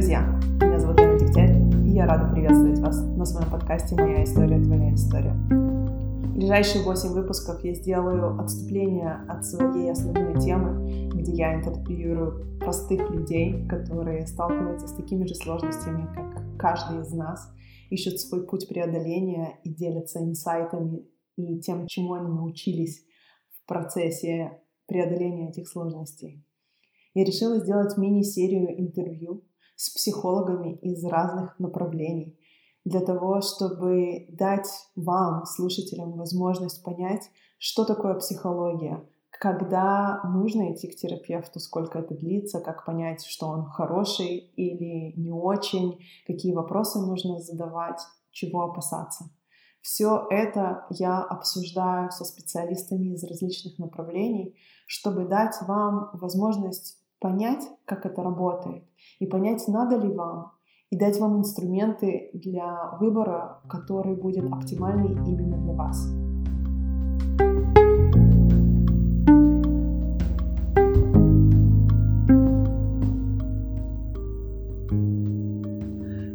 друзья! Меня зовут Лена Дегтярь, и я рада приветствовать вас на своем подкасте «Моя история, твоя история». В ближайшие 8 выпусков я сделаю отступление от своей основной темы, где я интервьюирую простых людей, которые сталкиваются с такими же сложностями, как каждый из нас, ищут свой путь преодоления и делятся инсайтами и тем, чему они научились в процессе преодоления этих сложностей. Я решила сделать мини-серию интервью с психологами из разных направлений для того, чтобы дать вам, слушателям, возможность понять, что такое психология, когда нужно идти к терапевту, сколько это длится, как понять, что он хороший или не очень, какие вопросы нужно задавать, чего опасаться. Все это я обсуждаю со специалистами из различных направлений, чтобы дать вам возможность понять, как это работает, и понять, надо ли вам, и дать вам инструменты для выбора, который будет оптимальный именно для вас.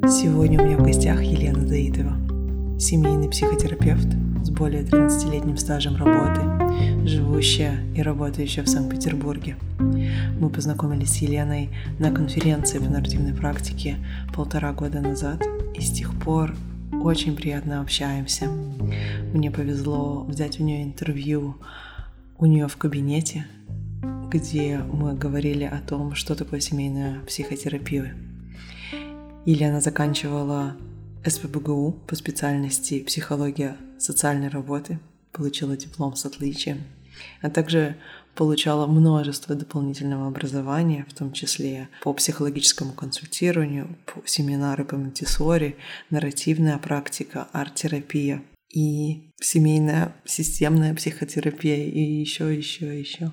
Сегодня у меня в гостях Елена Заитова, семейный психотерапевт с более 13-летним стажем работы, живущая и работающая в Санкт-Петербурге. Мы познакомились с Еленой на конференции по нарративной практике полтора года назад и с тех пор очень приятно общаемся. Мне повезло взять у нее интервью у нее в кабинете, где мы говорили о том, что такое семейная психотерапия. Елена заканчивала СПБГУ по специальности психология социальной работы, получила диплом с отличием, а также получала множество дополнительного образования, в том числе по психологическому консультированию, семинары по Монтиссори, нарративная практика, арт-терапия и семейная системная психотерапия и еще, еще, еще.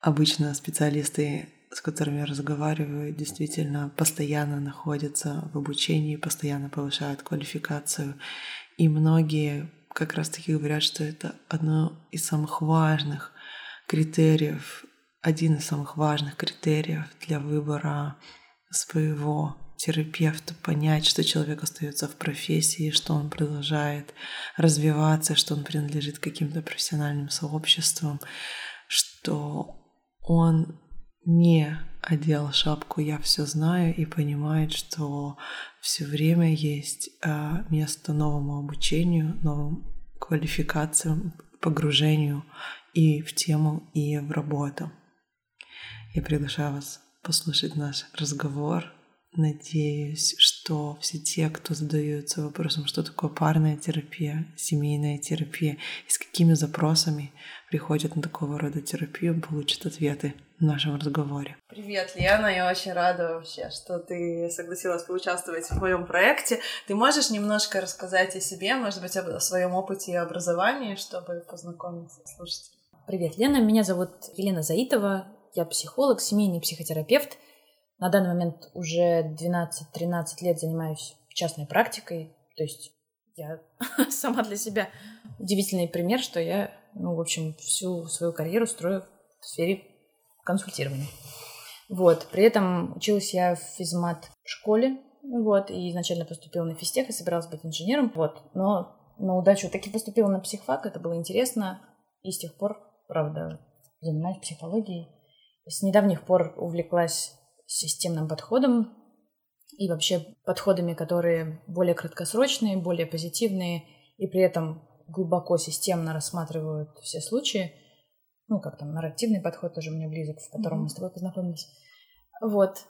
Обычно специалисты, с которыми я разговариваю, действительно постоянно находятся в обучении, постоянно повышают квалификацию. И многие как раз-таки говорят, что это одно из самых важных критериев, один из самых важных критериев для выбора своего терапевта, понять, что человек остается в профессии, что он продолжает развиваться, что он принадлежит каким-то профессиональным сообществам, что он не одел шапку «я все знаю» и понимает, что все время есть а, место новому обучению, новым квалификациям, погружению и в тему, и в работу. Я приглашаю вас послушать наш разговор. Надеюсь, что все те, кто задаются вопросом, что такое парная терапия, семейная терапия и с какими запросами приходят на такого рода терапию, получат ответы в нашем разговоре. Привет, Лена, я очень рада вообще, что ты согласилась поучаствовать в моем проекте. Ты можешь немножко рассказать о себе, может быть, о своем опыте и образовании, чтобы познакомиться с слушателями? Привет, Лена. Меня зовут Елена Заитова. Я психолог, семейный психотерапевт. На данный момент уже 12-13 лет занимаюсь частной практикой. То есть я сама для себя удивительный пример, что я, ну, в общем, всю свою карьеру строю в сфере консультирования. Вот. При этом училась я в физмат школе, вот, и изначально поступила на физтех и собиралась быть инженером, вот. Но на удачу таки поступила на психфак, это было интересно, и с тех пор правда, занимаюсь психологией. С недавних пор увлеклась системным подходом и вообще подходами, которые более краткосрочные, более позитивные и при этом глубоко системно рассматривают все случаи. Ну, как там, нарративный подход тоже мне близок, в котором mm-hmm. мы с тобой познакомились. Вот.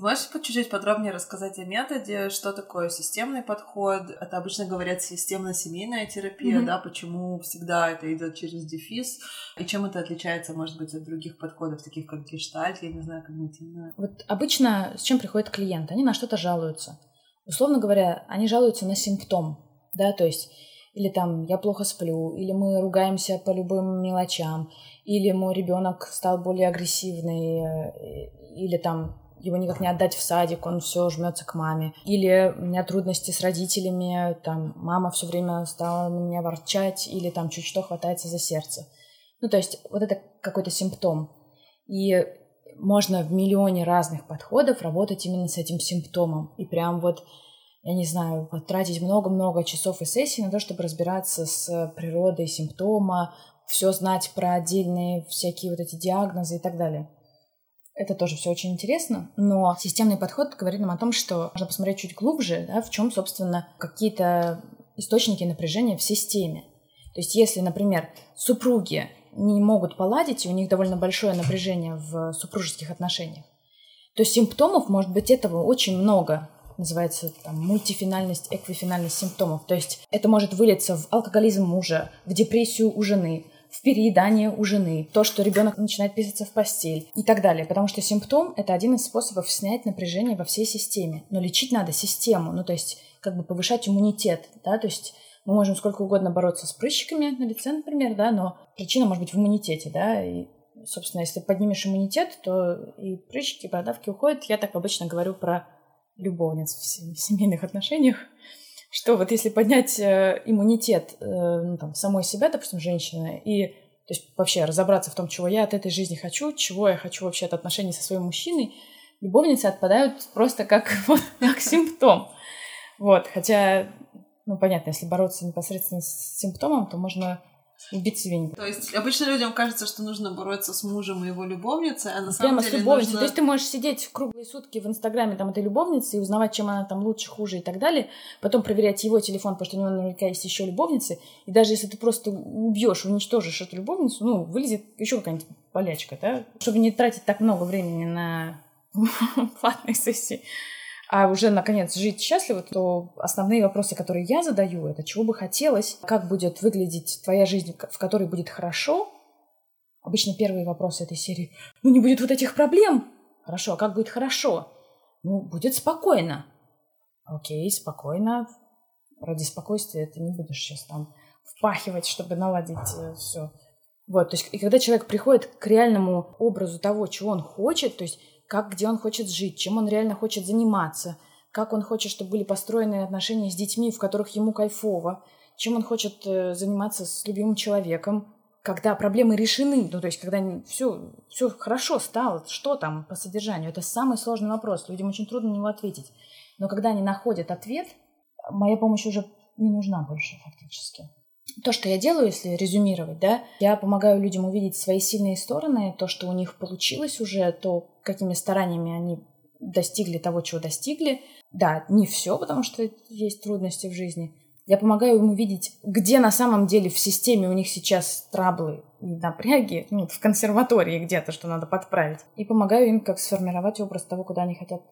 Можешь по чуть-чуть подробнее рассказать о методе, что такое системный подход? Это обычно говорят системно-семейная терапия, mm-hmm. да, почему всегда это идет через дефис, и чем это отличается, может быть, от других подходов, таких как гештальт, я не знаю, когнитивная? Вот обычно с чем приходит клиент? Они на что-то жалуются. Условно говоря, они жалуются на симптом, да, то есть или там я плохо сплю, или мы ругаемся по любым мелочам, или мой ребенок стал более агрессивный, э, или там его никак не отдать в садик, он все жмется к маме. Или у меня трудности с родителями, там мама все время стала на меня ворчать, или там чуть что хватается за сердце. Ну, то есть вот это какой-то симптом. И можно в миллионе разных подходов работать именно с этим симптомом. И прям вот, я не знаю, потратить много-много часов и сессий на то, чтобы разбираться с природой симптома, все знать про отдельные всякие вот эти диагнозы и так далее. Это тоже все очень интересно, но системный подход говорит нам о том, что нужно посмотреть чуть глубже, да, в чем, собственно, какие-то источники напряжения в системе. То есть, если, например, супруги не могут поладить, и у них довольно большое напряжение в супружеских отношениях, то симптомов может быть этого очень много. Называется там мультифинальность, эквифинальность симптомов. То есть это может вылиться в алкоголизм мужа, в депрессию у жены, в переедание у жены, то, что ребенок начинает писаться в постель и так далее. Потому что симптом — это один из способов снять напряжение во всей системе. Но лечить надо систему, ну то есть как бы повышать иммунитет, да, то есть мы можем сколько угодно бороться с прыщиками на лице, например, да, но причина может быть в иммунитете, да, и, собственно, если поднимешь иммунитет, то и прыщики, и бородавки уходят. Я так обычно говорю про любовниц в семейных отношениях, что вот если поднять э, иммунитет э, ну, там, самой себя, допустим, женщины, и то есть вообще разобраться в том, чего я от этой жизни хочу, чего я хочу вообще от отношений со своим мужчиной, любовницы отпадают просто как, вот, как симптом. Вот, хотя, ну, понятно, если бороться непосредственно с симптомом, то можно убить себе То есть обычно людям кажется, что нужно бороться с мужем и его любовницей, а на самом Прямо деле с любовницей. нужно... То есть ты можешь сидеть в круглые сутки в Инстаграме там этой любовницы и узнавать, чем она там лучше, хуже и так далее, потом проверять его телефон, потому что у него наверняка есть еще любовницы, и даже если ты просто убьешь, уничтожишь эту любовницу, ну, вылезет еще какая-нибудь болячка, да? Чтобы не тратить так много времени на платные сессии а уже, наконец, жить счастливо, то основные вопросы, которые я задаю, это чего бы хотелось, как будет выглядеть твоя жизнь, в которой будет хорошо. Обычно первые вопросы этой серии. Ну, не будет вот этих проблем. Хорошо, а как будет хорошо? Ну, будет спокойно. Окей, спокойно. Ради спокойствия ты не будешь сейчас там впахивать, чтобы наладить э, все. Вот, то есть, и когда человек приходит к реальному образу того, чего он хочет, то есть как, где он хочет жить, чем он реально хочет заниматься, как он хочет, чтобы были построены отношения с детьми, в которых ему кайфово, чем он хочет э, заниматься с любимым человеком, когда проблемы решены, ну, то есть, когда все, все хорошо стало, что там по содержанию, это самый сложный вопрос, людям очень трудно на него ответить. Но когда они находят ответ, моя помощь уже не нужна больше фактически то, что я делаю, если резюмировать, да, я помогаю людям увидеть свои сильные стороны, то, что у них получилось уже, то, какими стараниями они достигли того, чего достигли. Да, не все, потому что есть трудности в жизни. Я помогаю им увидеть, где на самом деле в системе у них сейчас траблы и напряги, ну, в консерватории где-то, что надо подправить. И помогаю им как сформировать образ того, куда они хотят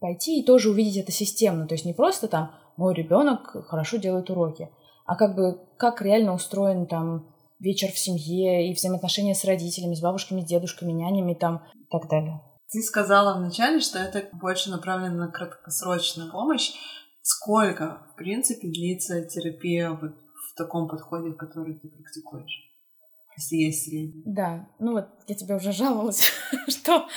пойти, и тоже увидеть это системно. То есть не просто там «мой ребенок хорошо делает уроки», а как бы как реально устроен там вечер в семье и взаимоотношения с родителями, с бабушками, дедушками, нянями там и так далее. Ты сказала вначале, что это больше направлено на краткосрочную помощь. Сколько, в принципе, длится терапия вот в таком подходе, который ты практикуешь? Если есть средний. Да, ну вот я тебе уже жаловалась, что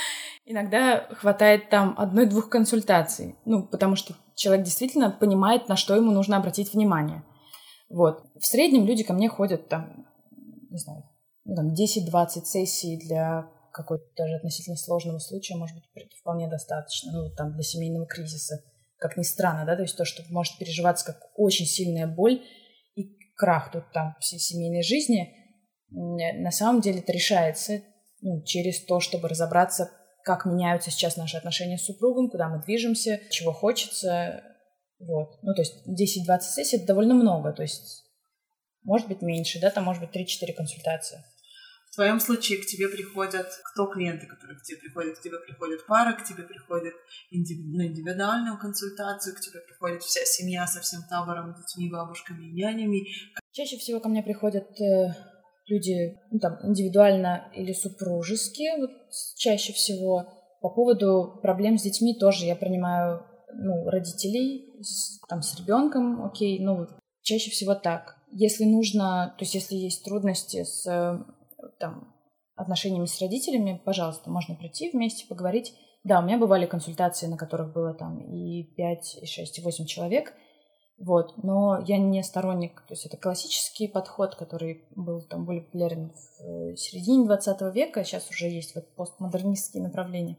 иногда хватает там одной-двух консультаций. Ну, потому что человек действительно понимает, на что ему нужно обратить внимание. Вот. В среднем люди ко мне ходят там, не знаю, ну, там 10-20 сессий для какой-то даже относительно сложного случая, может быть, вполне достаточно, ну, там, для семейного кризиса. Как ни странно, да, то есть то, что может переживаться как очень сильная боль и крах тут там всей семейной жизни, на самом деле это решается ну, через то, чтобы разобраться, как меняются сейчас наши отношения с супругом, куда мы движемся, чего хочется, вот. Ну, то есть 10-20 сессий — это довольно много. То есть может быть меньше, да, там может быть 3-4 консультации. В твоем случае к тебе приходят кто клиенты, которые к тебе приходят? К тебе приходят пара, к тебе приходят на индивидуальную консультацию, к тебе приходит вся семья со всем табором, детьми, бабушками нянями. Чаще всего ко мне приходят э, люди ну, там, индивидуально или супружески, вот, чаще всего. По поводу проблем с детьми тоже я принимаю ну, родителей, с, там, с ребенком, окей, ну, чаще всего так. Если нужно, то есть если есть трудности с там, отношениями с родителями, пожалуйста, можно прийти вместе поговорить. Да, у меня бывали консультации, на которых было там и 5, и 6, и 8 человек. Вот, но я не сторонник, то есть это классический подход, который был там более популярен в э, середине 20 века, сейчас уже есть вот постмодернистские направления,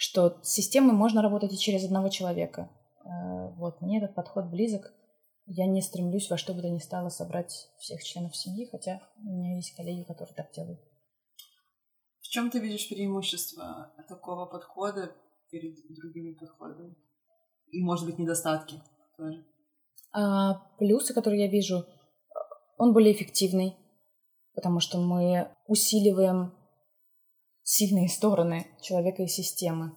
что с системой можно работать и через одного человека. Э, вот, мне этот подход близок. Я не стремлюсь во что бы то ни стало собрать всех членов семьи, хотя у меня есть коллеги, которые так делают. В чем ты видишь преимущество такого подхода перед другими подходами? И, может быть, недостатки тоже? А плюсы, которые я вижу, он более эффективный, потому что мы усиливаем сильные стороны человека и системы.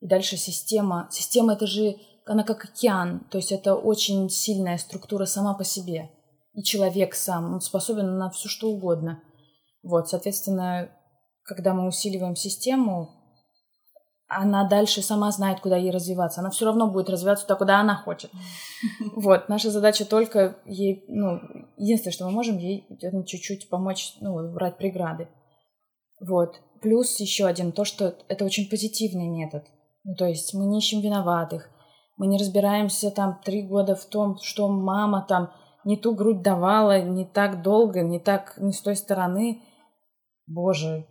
И дальше система. Система это же, она как океан, то есть это очень сильная структура сама по себе. И человек сам, он способен на все что угодно. Вот, соответственно, когда мы усиливаем систему, она дальше сама знает, куда ей развиваться. Она все равно будет развиваться туда, куда она хочет. Вот, наша задача только ей, ну, единственное, что мы можем, ей чуть-чуть помочь, ну, убрать преграды. Вот. Плюс еще один, то, что это очень позитивный метод. Ну, то есть мы не ищем виноватых, мы не разбираемся там три года в том, что мама там не ту грудь давала, не так долго, не так, не с той стороны. Боже,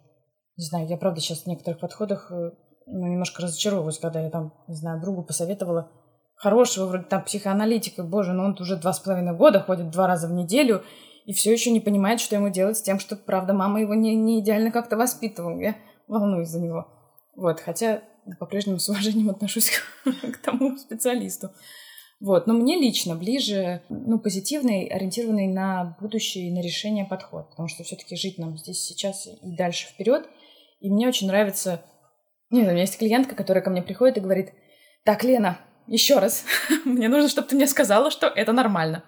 не знаю, я правда сейчас в некоторых подходах э, ну, немножко разочаровываюсь, когда я там, не знаю, другу посоветовала хорошего вроде там психоаналитика, боже, но он уже два с половиной года ходит два раза в неделю и все еще не понимает, что ему делать с тем, что, правда, мама его не, не идеально как-то воспитывала. Я волнуюсь за него. Вот, хотя по-прежнему с уважением отношусь к, к тому специалисту. Вот, но мне лично ближе, ну, позитивный, ориентированный на будущее и на решение подход, потому что все-таки жить нам здесь сейчас и дальше вперед. И мне очень нравится нет, у меня есть клиентка, которая ко мне приходит и говорит, так, Лена, еще раз, мне нужно, чтобы ты мне сказала, что это нормально.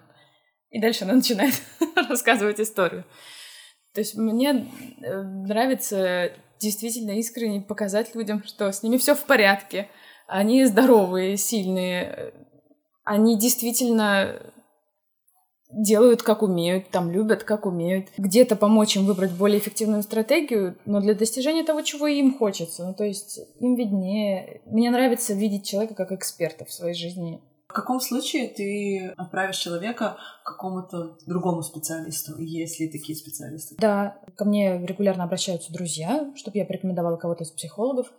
И дальше она начинает рассказывать историю. То есть мне э, нравится действительно искренне показать людям, что с ними все в порядке. Они здоровые, сильные. Они действительно делают как умеют, там любят как умеют. Где-то помочь им выбрать более эффективную стратегию, но для достижения того, чего им хочется. Ну, то есть им виднее. Мне нравится видеть человека как эксперта в своей жизни. В каком случае ты отправишь человека к какому-то другому специалисту, есть ли такие специалисты? Да, ко мне регулярно обращаются друзья, чтобы я порекомендовала кого-то из психологов,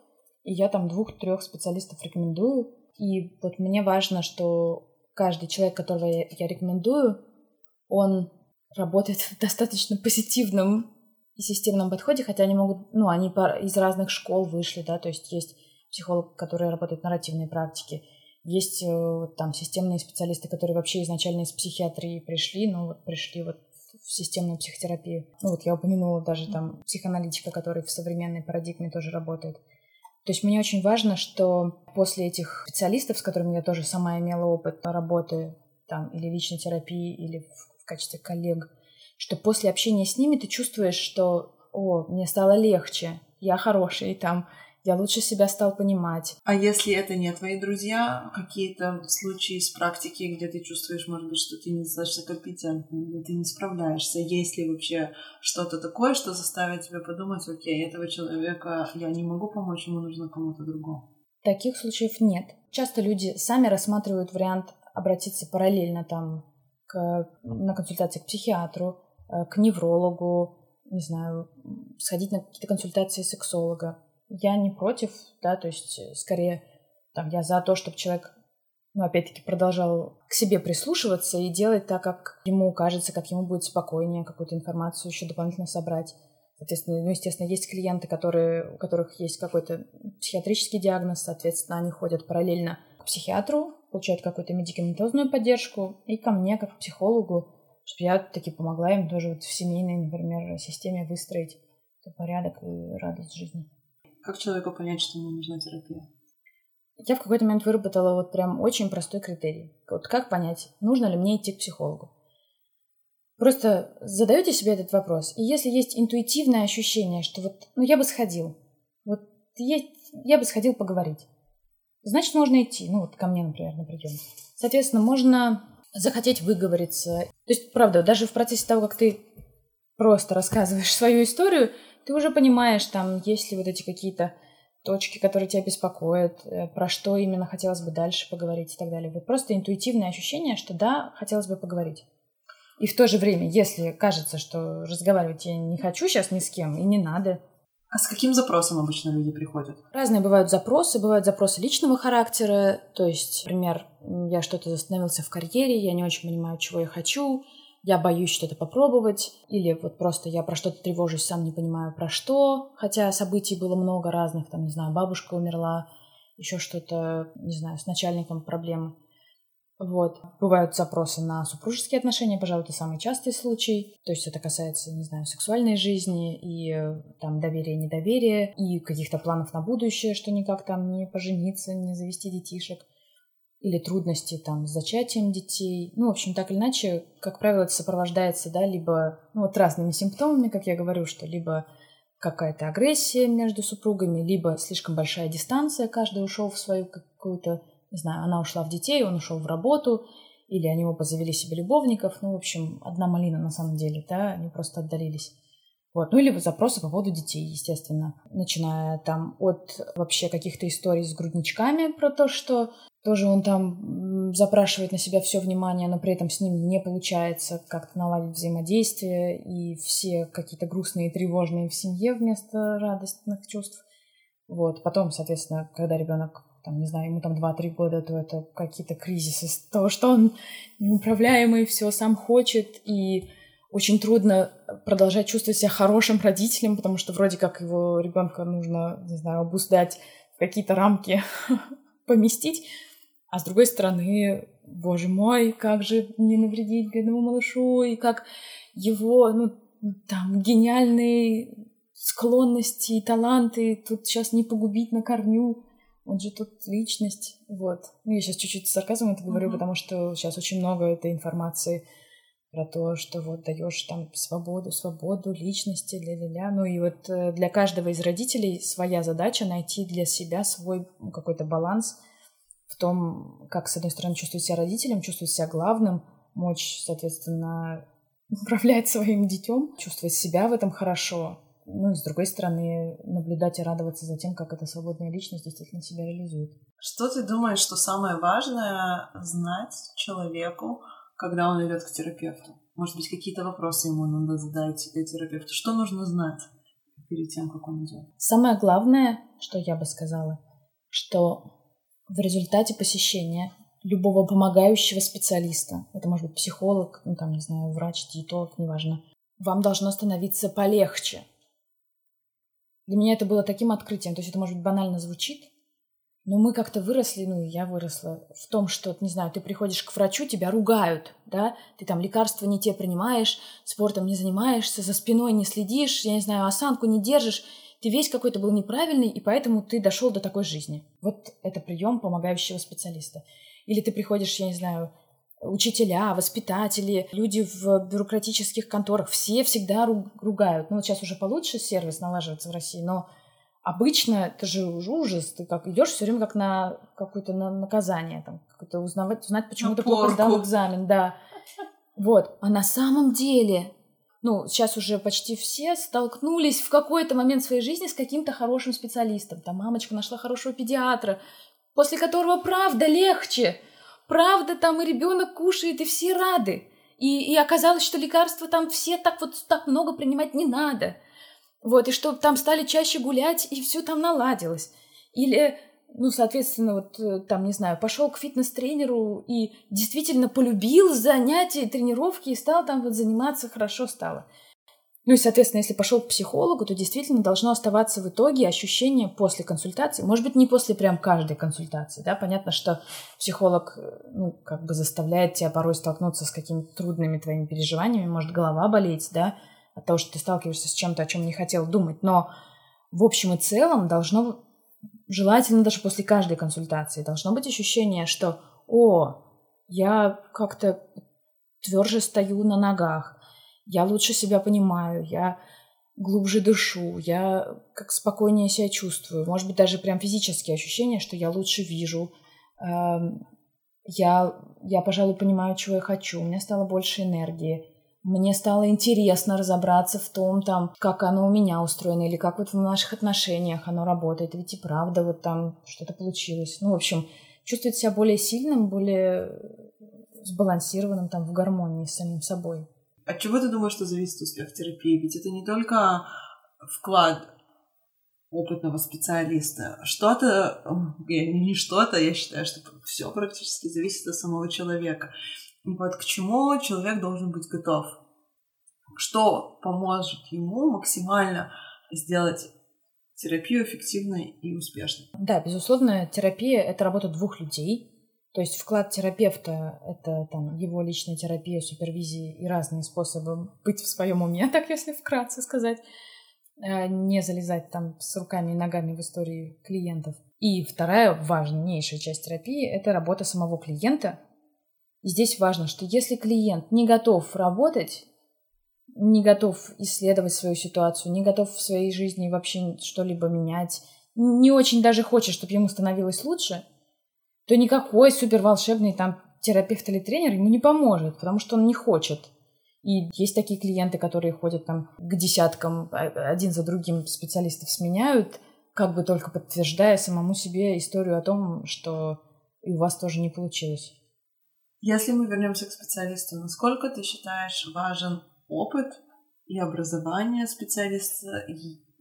и я там двух-трех специалистов рекомендую. И вот мне важно, что каждый человек, которого я рекомендую, он работает в достаточно позитивном и системном подходе, хотя они могут, ну, они из разных школ вышли, да, то есть есть психолог, который работает в нарративной практике, есть э, там системные специалисты, которые вообще изначально из психиатрии пришли, но вот пришли вот в системную психотерапию. Ну вот я упомянула даже там психоаналитика, который в современной парадигме тоже работает. То есть мне очень важно, что после этих специалистов, с которыми я тоже сама имела опыт работы там или личной терапии, или в в качестве коллег, что после общения с ними ты чувствуешь, что «О, мне стало легче, я хороший там, я лучше себя стал понимать». А если это не твои друзья, какие-то случаи из практики, где ты чувствуешь, может быть, что ты недостаточно компетентный, или ты не справляешься, есть ли вообще что-то такое, что заставит тебя подумать, окей, этого человека я не могу помочь, ему нужно кому-то другому? Таких случаев нет. Часто люди сами рассматривают вариант обратиться параллельно там к, на консультации к психиатру, э, к неврологу, не знаю, сходить на какие-то консультации сексолога. Я не против, да, то есть э, скорее там я за то, чтобы человек, ну, опять-таки, продолжал к себе прислушиваться и делать так, как ему кажется, как ему будет спокойнее, какую-то информацию еще дополнительно собрать. Соответственно, ну, естественно, есть клиенты, которые, у которых есть какой-то психиатрический диагноз, соответственно, они ходят параллельно к психиатру, получают какую-то медикаментозную поддержку, и ко мне, как к психологу, чтобы я таки помогла им тоже вот в семейной, например, системе выстроить порядок и радость жизни. Как человеку понять, что ему нужна терапия? Я в какой-то момент выработала вот прям очень простой критерий. Вот как понять, нужно ли мне идти к психологу? Просто задаете себе этот вопрос, и если есть интуитивное ощущение, что вот, ну, я бы сходил, вот есть, я бы сходил поговорить, значит, можно идти. Ну, вот ко мне, например, на прием. Соответственно, можно захотеть выговориться. То есть, правда, даже в процессе того, как ты просто рассказываешь свою историю, ты уже понимаешь, там, есть ли вот эти какие-то точки, которые тебя беспокоят, э, про что именно хотелось бы дальше поговорить и так далее. Вот просто интуитивное ощущение, что да, хотелось бы поговорить. И в то же время, если кажется, что разговаривать я не хочу сейчас ни с кем, и не надо. А с каким запросом обычно люди приходят? Разные бывают запросы. Бывают запросы личного характера. То есть, например, я что-то остановился в карьере, я не очень понимаю, чего я хочу, я боюсь что-то попробовать, или вот просто я про что-то тревожусь, сам не понимаю про что, хотя событий было много разных, там, не знаю, бабушка умерла, еще что-то, не знаю, с начальником проблемы. Вот. Бывают запросы на супружеские отношения, пожалуй, это самый частый случай. То есть это касается, не знаю, сексуальной жизни и там доверия, недоверия, и каких-то планов на будущее, что никак там не пожениться, не завести детишек или трудности там с зачатием детей. Ну, в общем, так или иначе, как правило, это сопровождается, да, либо ну, вот разными симптомами, как я говорю, что либо какая-то агрессия между супругами, либо слишком большая дистанция, каждый ушел в свою какую-то, не знаю, она ушла в детей, он ушел в работу, или они оба завели себе любовников, ну, в общем, одна малина на самом деле, да, они просто отдалились. Вот. Ну или запросы по поводу детей, естественно. Начиная там от вообще каких-то историй с грудничками про то, что тоже он там запрашивает на себя все внимание, но при этом с ним не получается как-то наладить взаимодействие, и все какие-то грустные и тревожные в семье вместо радостных чувств. Вот. Потом, соответственно, когда ребенок там, не знаю, ему там 2-3 года, то это какие-то кризисы того, что он неуправляемый, все сам хочет, и очень трудно продолжать чувствовать себя хорошим родителем, потому что вроде как его ребенка нужно, не знаю, обуздать какие-то рамки поместить, а с другой стороны, боже мой, как же не навредить бедному малышу, и как его, ну, там, гениальные склонности и таланты тут сейчас не погубить на корню. Он же тут личность, вот. Ну, я сейчас чуть-чуть с сарказмом это говорю, mm-hmm. потому что сейчас очень много этой информации про то, что вот даешь там свободу, свободу личности, ля-ля-ля. Ну и вот э, для каждого из родителей своя задача найти для себя свой какой-то баланс – в том, как, с одной стороны, чувствовать себя родителем, чувствовать себя главным, мочь, соответственно, управлять своим детем, чувствовать себя в этом хорошо. Ну и, с другой стороны, наблюдать и радоваться за тем, как эта свободная личность действительно себя реализует. Что ты думаешь, что самое важное знать человеку, когда он идет к терапевту? Может быть, какие-то вопросы ему надо задать терапевту? Что нужно знать перед тем, как он идет? Самое главное, что я бы сказала, что в результате посещения любого помогающего специалиста, это может быть психолог, ну там, не знаю, врач, диетолог, неважно, вам должно становиться полегче. Для меня это было таким открытием, то есть это, может быть, банально звучит, но мы как-то выросли, ну я выросла, в том, что, не знаю, ты приходишь к врачу, тебя ругают, да, ты там лекарства не те принимаешь, спортом не занимаешься, за спиной не следишь, я не знаю, осанку не держишь, ты весь какой-то был неправильный, и поэтому ты дошел до такой жизни. Вот это прием помогающего специалиста. Или ты приходишь, я не знаю, учителя, воспитатели, люди в бюрократических конторах, все всегда ругают. Ну, вот сейчас уже получше сервис налаживается в России, но обычно это же ужас. Ты как идешь все время как на какое-то на наказание, там, какое-то узнавать, узнать, почему ты плохо сдал экзамен, да. Вот. А на самом деле ну, сейчас уже почти все столкнулись в какой-то момент своей жизни с каким-то хорошим специалистом. Там мамочка нашла хорошего педиатра, после которого правда легче. Правда, там и ребенок кушает, и все рады. И, и оказалось, что лекарства там все так вот так много принимать не надо. Вот, и что там стали чаще гулять, и все там наладилось. Или ну, соответственно, вот э, там, не знаю, пошел к фитнес-тренеру и действительно полюбил занятия, тренировки и стал там вот заниматься, хорошо стало. Ну и, соответственно, если пошел к психологу, то действительно должно оставаться в итоге ощущение после консультации. Может быть, не после прям каждой консультации, да, понятно, что психолог, э, ну, как бы заставляет тебя порой столкнуться с какими-то трудными твоими переживаниями, может голова болеть, да, от того, что ты сталкиваешься с чем-то, о чем не хотел думать, но в общем и целом должно желательно даже после каждой консультации, должно быть ощущение, что «О, я как-то тверже стою на ногах, я лучше себя понимаю, я глубже дышу, я как спокойнее себя чувствую, может быть, даже прям физические ощущения, что я лучше вижу, эм, я, я, пожалуй, понимаю, чего я хочу, у меня стало больше энергии, Мне стало интересно разобраться в том, там, как оно у меня устроено, или как вот в наших отношениях оно работает. Ведь и правда вот там что-то получилось. Ну, в общем, чувствовать себя более сильным, более сбалансированным, там, в гармонии с самим собой. От чего ты думаешь, что зависит успех терапии? Ведь это не только вклад опытного специалиста. Что-то, не что-то, я считаю, что все практически зависит от самого человека. Вот к чему человек должен быть готов. Что поможет ему максимально сделать терапию эффективной и успешной. Да, безусловно, терапия — это работа двух людей. То есть вклад терапевта — это там, его личная терапия, супервизия и разные способы быть в своем уме, так если вкратце сказать. Э, не залезать там с руками и ногами в истории клиентов. И вторая важнейшая часть терапии – это работа самого клиента. И здесь важно, что если клиент не готов работать, не готов исследовать свою ситуацию, не готов в своей жизни вообще что-либо менять, не очень даже хочет, чтобы ему становилось лучше, то никакой супер волшебный там терапевт или тренер ему не поможет, потому что он не хочет. И есть такие клиенты, которые ходят там к десяткам, а, один за другим специалистов сменяют, как бы только подтверждая самому себе историю о том, что и у вас тоже не получилось. Если мы вернемся к специалисту, насколько ты считаешь важен опыт и образование специалиста?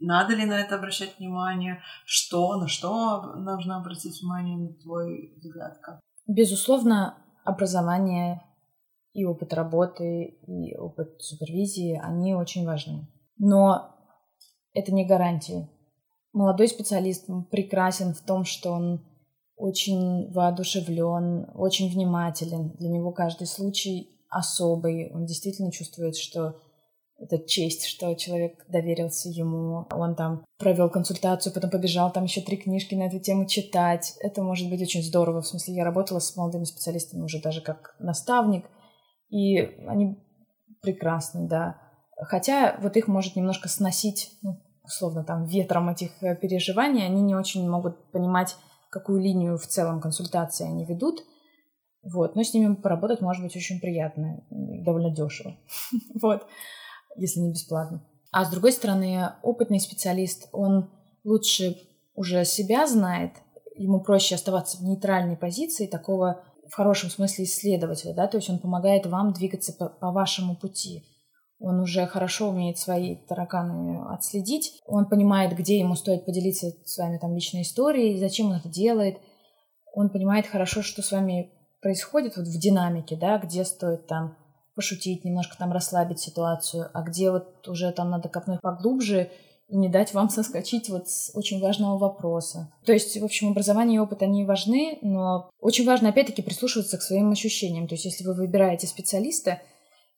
Надо ли на это обращать внимание? Что, на что нужно обратить внимание, на твой взгляд? Как? Безусловно, образование и опыт работы, и опыт супервизии, они очень важны. Но это не гарантия. Молодой специалист прекрасен в том, что он очень воодушевлен, очень внимателен. Для него каждый случай особый. Он действительно чувствует, что это честь, что человек доверился ему. Он там провел консультацию, потом побежал там еще три книжки на эту тему читать. Это может быть очень здорово. В смысле, я работала с молодыми специалистами уже даже как наставник – и они прекрасны, да. Хотя вот их может немножко сносить, ну, условно, там, ветром этих э, переживаний, они не очень могут понимать, какую линию в целом консультации они ведут. Вот. Но с ними поработать может быть очень приятно довольно дешево. вот. Если не бесплатно. А с другой стороны, опытный специалист, он лучше уже себя знает, ему проще оставаться в нейтральной позиции такого в хорошем смысле исследователя, да, то есть он помогает вам двигаться по, по вашему пути. Он уже хорошо умеет свои тараканы отследить. Он понимает, где ему стоит поделиться с вами там личной историей, зачем он это делает. Он понимает хорошо, что с вами происходит вот в динамике, да, где стоит там пошутить, немножко там расслабить ситуацию, а где вот уже там надо копнуть поглубже и не дать вам соскочить вот с очень важного вопроса. То есть, в общем, образование и опыт, они важны, но очень важно, опять-таки, прислушиваться к своим ощущениям. То есть, если вы выбираете специалиста,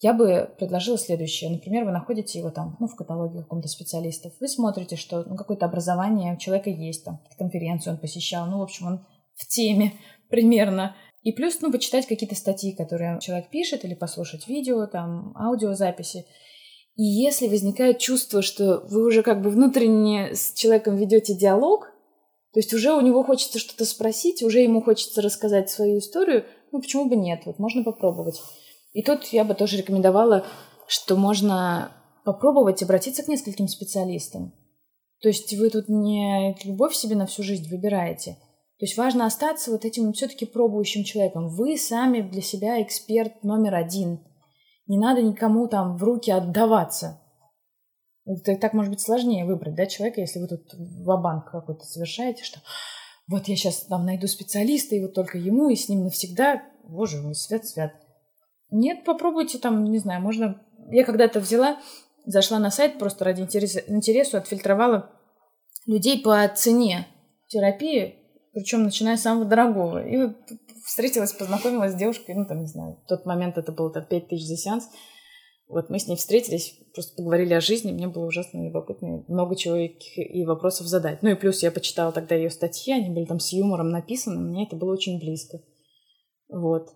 я бы предложила следующее. Например, вы находите его там, ну, в каталоге каком-то специалистов. Вы смотрите, что ну, какое-то образование у человека есть, там, конференцию он посещал, ну, в общем, он в теме примерно. И плюс, ну, почитать какие-то статьи, которые человек пишет, или послушать видео, там, аудиозаписи. И если возникает чувство, что вы уже как бы внутренне с человеком ведете диалог, то есть уже у него хочется что-то спросить, уже ему хочется рассказать свою историю, ну почему бы нет, вот можно попробовать. И тут я бы тоже рекомендовала, что можно попробовать обратиться к нескольким специалистам. То есть вы тут не любовь себе на всю жизнь выбираете. То есть важно остаться вот этим все-таки пробующим человеком. Вы сами для себя эксперт номер один – не надо никому там в руки отдаваться. Это так может быть сложнее выбрать, да, человека, если вы тут в банк какой-то совершаете, что вот я сейчас там найду специалиста, и вот только ему, и с ним навсегда, боже мой, свят-свят. Нет, попробуйте там, не знаю, можно... Я когда-то взяла, зашла на сайт просто ради интереса, интересу, отфильтровала людей по цене терапии, причем начиная с самого дорогого. И встретилась, познакомилась с девушкой, ну, там, не знаю, в тот момент это было там 5 тысяч за сеанс. Вот мы с ней встретились, просто поговорили о жизни, мне было ужасно любопытно, много чего и вопросов задать. Ну и плюс я почитала тогда ее статьи, они были там с юмором написаны, мне это было очень близко. Вот.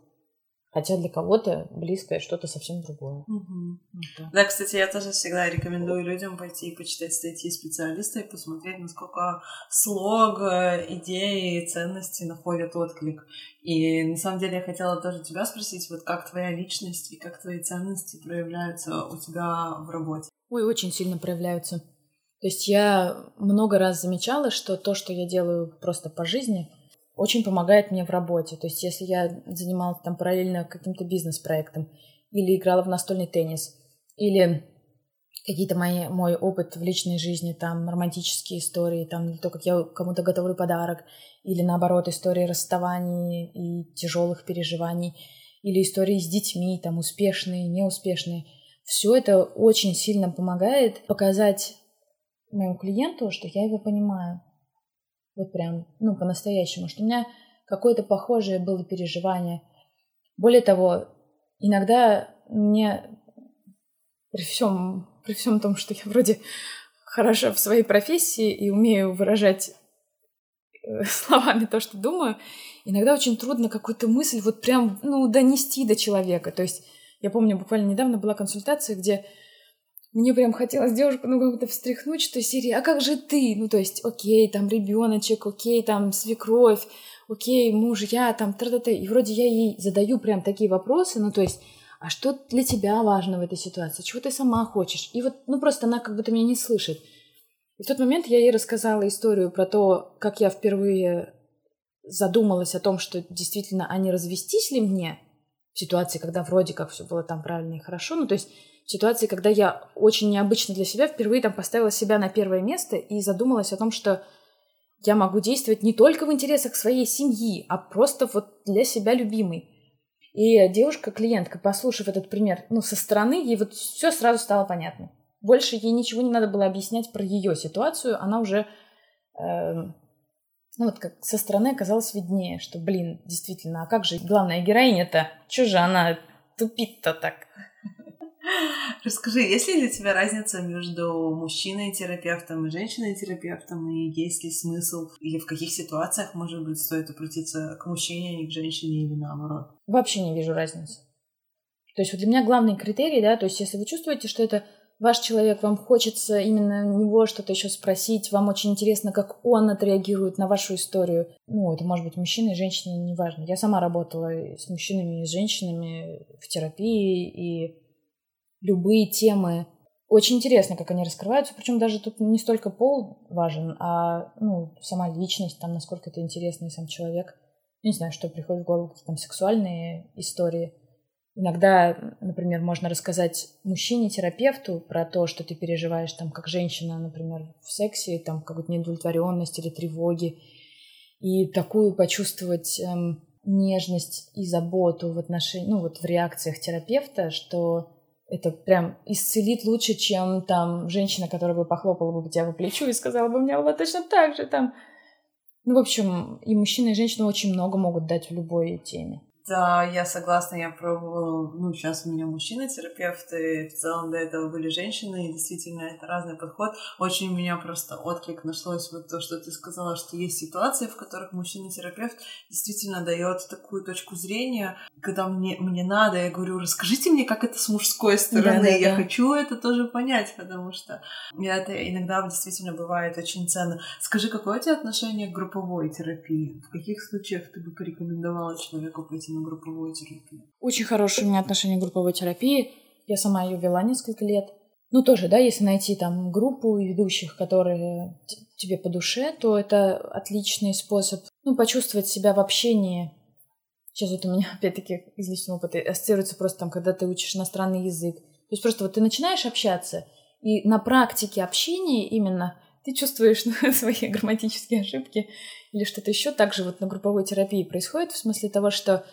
Хотя для кого-то близкое что-то совсем другое. Угу. Вот да, кстати, я тоже всегда рекомендую людям пойти и почитать статьи специалиста и посмотреть, насколько слог, э, идеи, ценности находят отклик. И на самом деле я хотела тоже тебя спросить, вот как твоя личность и как твои ценности проявляются у тебя в работе? Ой, очень сильно проявляются. То есть я много раз замечала, что то, что я делаю просто по жизни, очень помогает мне в работе. То есть если я занималась там параллельно каким-то бизнес-проектом или играла в настольный теннис, или какие-то мои, мой опыт в личной жизни, там романтические истории, там то, как я кому-то готовлю подарок, или наоборот истории расставаний и тяжелых переживаний, или истории с детьми, там успешные, неуспешные. Все это очень сильно помогает показать моему клиенту, что я его понимаю. Вот прям, ну, по-настоящему, что у меня какое-то похожее было переживание. Более того, иногда мне при всем, при всем том, что я вроде хороша в своей профессии и умею выражать э, словами то, что думаю, иногда очень трудно какую-то мысль вот прям, ну, донести до человека. То есть я помню, буквально недавно была консультация, где мне прям хотелось девушку, ну, как-то встряхнуть, что серии, а как же ты? Ну, то есть, окей, там ребеночек, окей, там свекровь, окей, мужья, там, тра-та-та. И вроде я ей задаю прям такие вопросы, ну, то есть, а что для тебя важно в этой ситуации? Чего ты сама хочешь? И вот, ну, просто она как будто меня не слышит. И в тот момент я ей рассказала историю про то, как я впервые задумалась о том, что действительно, а не развестись ли мне ситуации, когда вроде как все было там правильно и хорошо. Ну, то есть ситуации, когда я очень необычно для себя впервые там поставила себя на первое место и задумалась о том, что я могу действовать не только в интересах своей семьи, а просто вот для себя любимой. И девушка, клиентка, послушав этот пример, ну, со стороны, ей вот все сразу стало понятно. Больше ей ничего не надо было объяснять про ее ситуацию, она уже, э, ну, вот как со стороны оказалось виднее, что, блин, действительно, а как же главная героиня-то? Че же она тупит-то так? Расскажи, есть ли для тебя разница между мужчиной-терапевтом и женщиной-терапевтом, и есть ли смысл, или в каких ситуациях, может быть, стоит обратиться к мужчине, а не к женщине, или наоборот? Вообще не вижу разницы. То есть вот для меня главный критерий, да, то есть если вы чувствуете, что это ваш человек, вам хочется именно него что-то еще спросить, вам очень интересно, как он отреагирует на вашу историю. Ну, это может быть мужчина и женщина, неважно. Я сама работала с мужчинами и с женщинами в терапии, и любые темы. Очень интересно, как они раскрываются. Причем даже тут не столько пол важен, а ну, сама личность, там, насколько это интересно и сам человек. Не знаю, что приходит в голову, какие там сексуальные истории. Иногда, например, можно рассказать мужчине-терапевту про то, что ты переживаешь, там, как женщина, например, в сексе, там, какую-то неудовлетворенность или тревоги. И такую почувствовать эм, нежность и заботу в отношении, ну, вот в реакциях терапевта, что это прям исцелит лучше, чем там женщина, которая бы похлопала бы тебя по плечу и сказала бы, у меня было точно так же там. Ну, в общем, и мужчина, и женщина очень много могут дать в любой теме. Да, я согласна, я пробовала, ну, сейчас у меня мужчина-терапевт, и в целом до этого были женщины, и действительно это разный подход. Очень у меня просто отклик нашлось вот то, что ты сказала, что есть ситуации, в которых мужчина-терапевт действительно дает такую точку зрения, когда мне, мне надо, я говорю, расскажите мне, как это с мужской стороны, да, да, я да. хочу это тоже понять, потому что это иногда действительно бывает очень ценно. Скажи, какое у тебя отношение к групповой терапии? В каких случаях ты бы порекомендовала человеку пойти на групповую терапию? Очень хорошее у меня отношение к групповой терапии. Я сама ее вела несколько лет. Ну, тоже, да, если найти там группу ведущих, которые тебе по душе, то это отличный способ, ну, почувствовать себя в общении. Сейчас вот у меня, опять-таки, из личного опыта ассоциируется просто там, когда ты учишь иностранный язык. То есть просто вот ты начинаешь общаться, и на практике общения именно ты чувствуешь ну, свои грамматические ошибки или что-то еще. Также вот на групповой терапии происходит в смысле того, что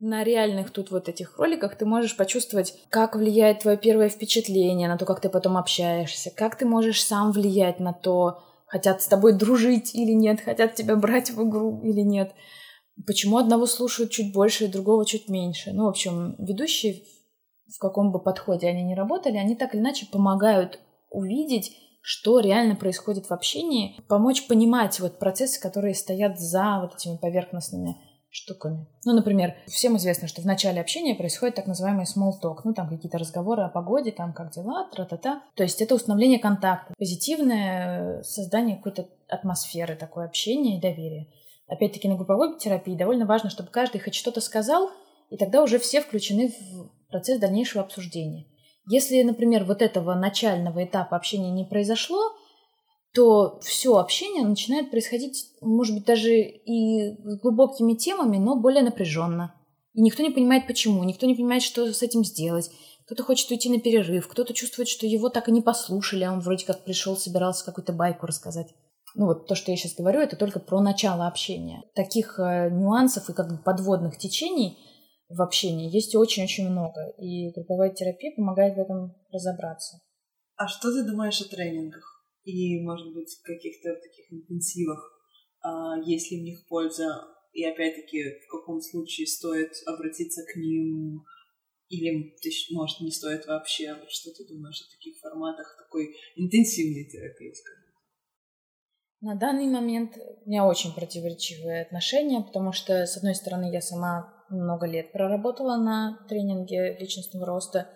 на реальных тут вот этих роликах ты можешь почувствовать, как влияет твое первое впечатление на то, как ты потом общаешься, как ты можешь сам влиять на то, хотят с тобой дружить или нет, хотят тебя брать в игру или нет. Почему одного слушают чуть больше, другого чуть меньше. Ну, в общем, ведущие, в каком бы подходе они ни работали, они так или иначе помогают увидеть, что реально происходит в общении, помочь понимать вот процессы, которые стоят за вот этими поверхностными штуками. Ну, например, всем известно, что в начале общения происходит так называемый small talk, ну, там какие-то разговоры о погоде, там, как дела, тра-та-та. То есть это установление контакта, позитивное создание какой-то атмосферы, такое общение и доверие. Опять-таки на групповой терапии довольно важно, чтобы каждый хоть что-то сказал, и тогда уже все включены в процесс дальнейшего обсуждения. Если, например, вот этого начального этапа общения не произошло, то все общение начинает происходить, может быть, даже и с глубокими темами, но более напряженно. И никто не понимает, почему, никто не понимает, что с этим сделать. Кто-то хочет уйти на перерыв, кто-то чувствует, что его так и не послушали, а он вроде как пришел, собирался какую-то байку рассказать. Ну вот то, что я сейчас говорю, это только про начало общения. Таких э, нюансов и как бы подводных течений в общении есть очень-очень много. И групповая терапия помогает в этом разобраться. А что ты думаешь о тренингах? И, может быть, каких-то таких интенсивах, а, есть ли в них польза, и опять-таки, в каком случае стоит обратиться к ним, или, может, не стоит вообще. Что ты думаешь о таких форматах такой интенсивной терапии, скажем? На данный момент у меня очень противоречивые отношения, потому что, с одной стороны, я сама много лет проработала на тренинге личностного роста,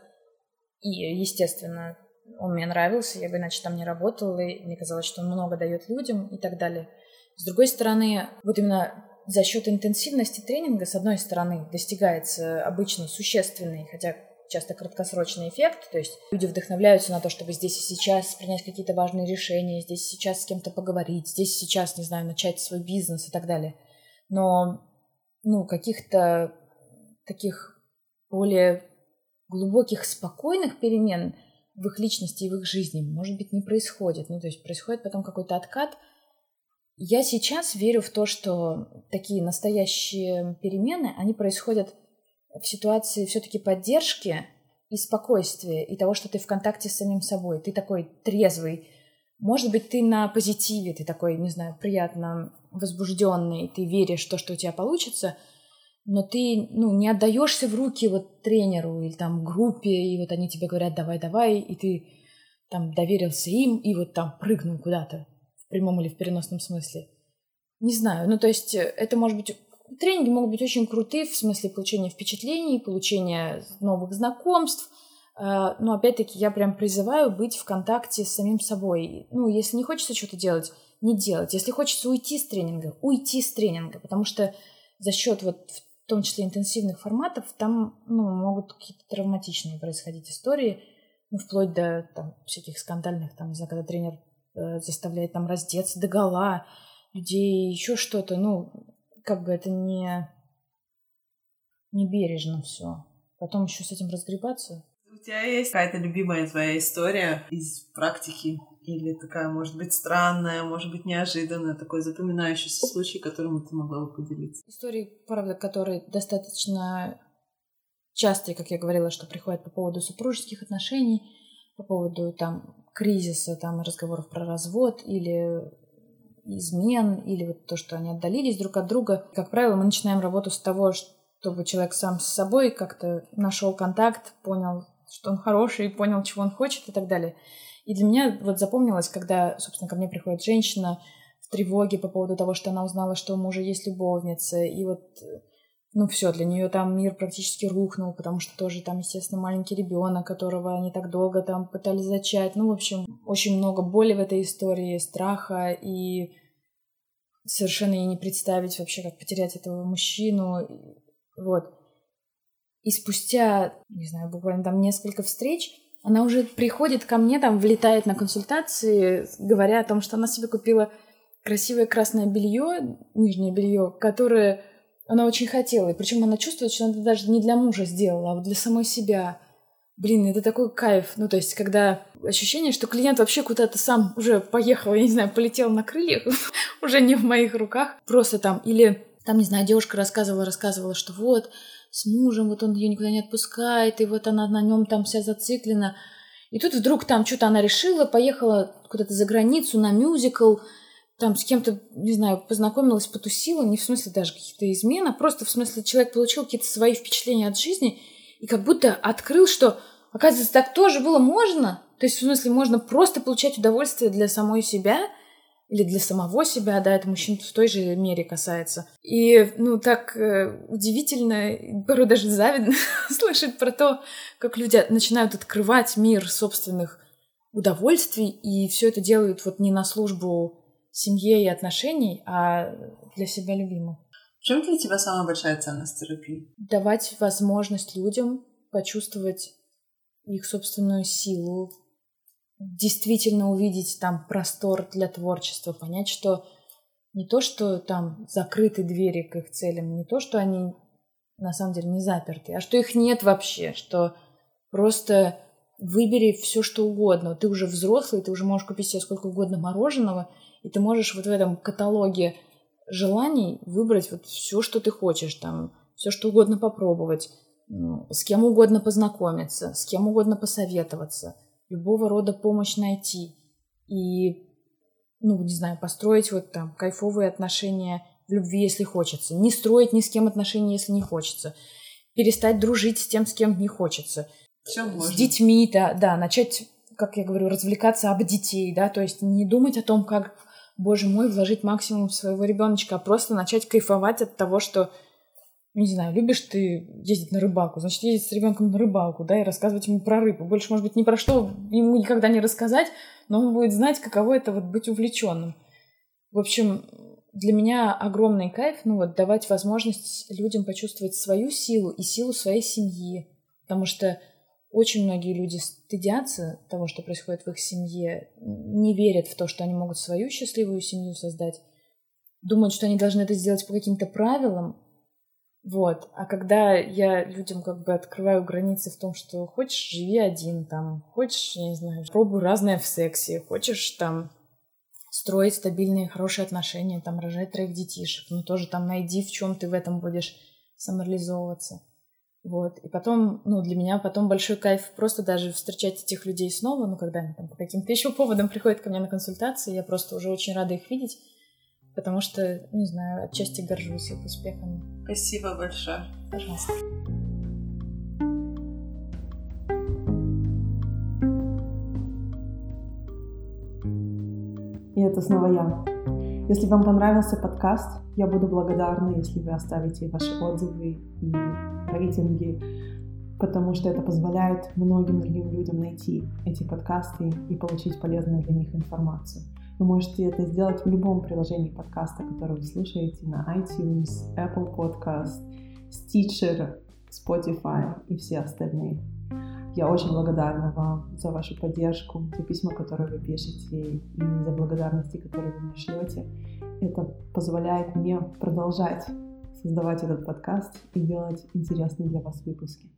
и, естественно, он мне нравился, я бы иначе там не работала, и мне казалось, что он много дает людям и так далее. С другой стороны, вот именно за счет интенсивности тренинга, с одной стороны, достигается обычно существенный, хотя часто краткосрочный эффект, то есть люди вдохновляются на то, чтобы здесь и сейчас принять какие-то важные решения, здесь и сейчас с кем-то поговорить, здесь и сейчас, не знаю, начать свой бизнес и так далее. Но, ну, каких-то таких более глубоких, спокойных перемен в их личности и в их жизни, может быть, не происходит. Ну, то есть происходит потом какой-то откат. Я сейчас верю в то, что такие настоящие перемены, они происходят в ситуации все-таки поддержки и спокойствия, и того, что ты в контакте с самим собой. Ты такой трезвый. Может быть, ты на позитиве, ты такой, не знаю, приятно возбужденный, ты веришь в то, что у тебя получится – но ты ну, не отдаешься в руки вот тренеру или там группе, и вот они тебе говорят давай, давай, и ты там доверился им и вот там прыгнул куда-то в прямом или в переносном смысле. Не знаю, ну то есть э, это может быть... Тренинги могут быть очень крутые в смысле получения впечатлений, получения новых знакомств, э, но опять-таки я прям призываю быть в контакте с самим собой. Ну, если не хочется что-то делать, не делать. Если хочется уйти с тренинга, уйти с тренинга, потому что за счет вот в том числе интенсивных форматов, там ну, могут какие-то травматичные происходить истории, ну, вплоть до там, всяких скандальных, там, не знаю, когда тренер э, заставляет там раздеться до гола людей, еще что-то, ну, как бы это не, не бережно все. Потом еще с этим разгребаться. У тебя есть какая-то любимая твоя история из практики или такая, может быть, странная, может быть, неожиданная, такой запоминающийся случай, которым ты могла бы поделиться? Истории, правда, которые достаточно частые, как я говорила, что приходят по поводу супружеских отношений, по поводу там кризиса, там разговоров про развод или измен, или вот то, что они отдалились друг от друга. Как правило, мы начинаем работу с того, чтобы человек сам с собой как-то нашел контакт, понял, что он хороший, понял, чего он хочет и так далее. И для меня вот запомнилось, когда, собственно, ко мне приходит женщина в тревоге по поводу того, что она узнала, что у мужа есть любовница, и вот ну все, для нее там мир практически рухнул, потому что тоже там, естественно, маленький ребенок, которого они так долго там пытались зачать. Ну, в общем, очень много боли в этой истории, страха, и совершенно ей не представить вообще, как потерять этого мужчину. Вот. И спустя, не знаю, буквально там несколько встреч, она уже приходит ко мне, там, влетает на консультации, говоря о том, что она себе купила красивое красное белье, нижнее белье, которое она очень хотела. И причем она чувствует, что она даже не для мужа сделала, а вот для самой себя. Блин, это такой кайф. Ну, то есть, когда ощущение, что клиент вообще куда-то сам уже поехал, я не знаю, полетел на крыльях, уже не в моих руках. Просто там, или там, не знаю, девушка рассказывала, рассказывала, что вот, с мужем, вот он ее никуда не отпускает, и вот она на нем там вся зациклена. И тут вдруг там что-то она решила, поехала куда-то за границу на мюзикл, там с кем-то, не знаю, познакомилась, потусила, не в смысле даже каких-то измен, а просто в смысле человек получил какие-то свои впечатления от жизни и как будто открыл, что, оказывается, так тоже было можно. То есть, в смысле, можно просто получать удовольствие для самой себя, или для самого себя, да, это мужчин в той же мере касается. И, ну, так э, удивительно, порой даже завидно слышать про то, как люди начинают открывать мир собственных удовольствий, и все это делают вот не на службу семье и отношений, а для себя любимых. В чем для тебя самая большая ценность терапии? Давать возможность людям почувствовать их собственную силу, действительно увидеть там простор для творчества, понять, что не то, что там закрыты двери к их целям, не то, что они на самом деле не заперты, а что их нет вообще, что просто выбери все, что угодно. Ты уже взрослый, ты уже можешь купить себе сколько угодно мороженого, и ты можешь вот в этом каталоге желаний выбрать вот все, что ты хочешь, там, все, что угодно попробовать, с кем угодно познакомиться, с кем угодно посоветоваться, любого рода помощь найти. И, ну, не знаю, построить вот там кайфовые отношения в любви, если хочется, не строить ни с кем отношения, если не хочется, перестать дружить с тем, с кем не хочется, Все можно. с детьми, да, да, начать, как я говорю, развлекаться об детей, да, то есть не думать о том, как боже мой, вложить максимум в своего ребеночка, а просто начать кайфовать от того, что, не знаю, любишь ты ездить на рыбалку, значит, ездить с ребенком на рыбалку, да, и рассказывать ему про рыбу. Больше, может быть, ни про что ему никогда не рассказать, но он будет знать, каково это вот быть увлеченным. В общем, для меня огромный кайф, ну вот, давать возможность людям почувствовать свою силу и силу своей семьи. Потому что очень многие люди стыдятся того, что происходит в их семье, не верят в то, что они могут свою счастливую семью создать, думают, что они должны это сделать по каким-то правилам. Вот. А когда я людям как бы открываю границы в том, что хочешь, живи один, там, хочешь, я не знаю, пробуй разное в сексе, хочешь там строить стабильные, хорошие отношения, там, рожать троих детишек, ну, тоже там найди, в чем ты в этом будешь самореализовываться. Вот. И потом, ну, для меня потом большой кайф просто даже встречать этих людей снова, ну, когда они там по каким-то еще поводам приходят ко мне на консультации, я просто уже очень рада их видеть, потому что, не знаю, отчасти горжусь их успехами. Спасибо большое. Пожалуйста. И это снова я. Если вам понравился подкаст, я буду благодарна, если вы оставите ваши отзывы и рейтинги, потому что это позволяет многим другим людям найти эти подкасты и получить полезную для них информацию. Вы можете это сделать в любом приложении подкаста, которое вы слушаете на iTunes, Apple Podcast, Stitcher, Spotify и все остальные. Я очень благодарна вам за вашу поддержку, за письма, которые вы пишете, и за благодарности, которые вы мне шлете. Это позволяет мне продолжать создавать этот подкаст и делать интересные для вас выпуски.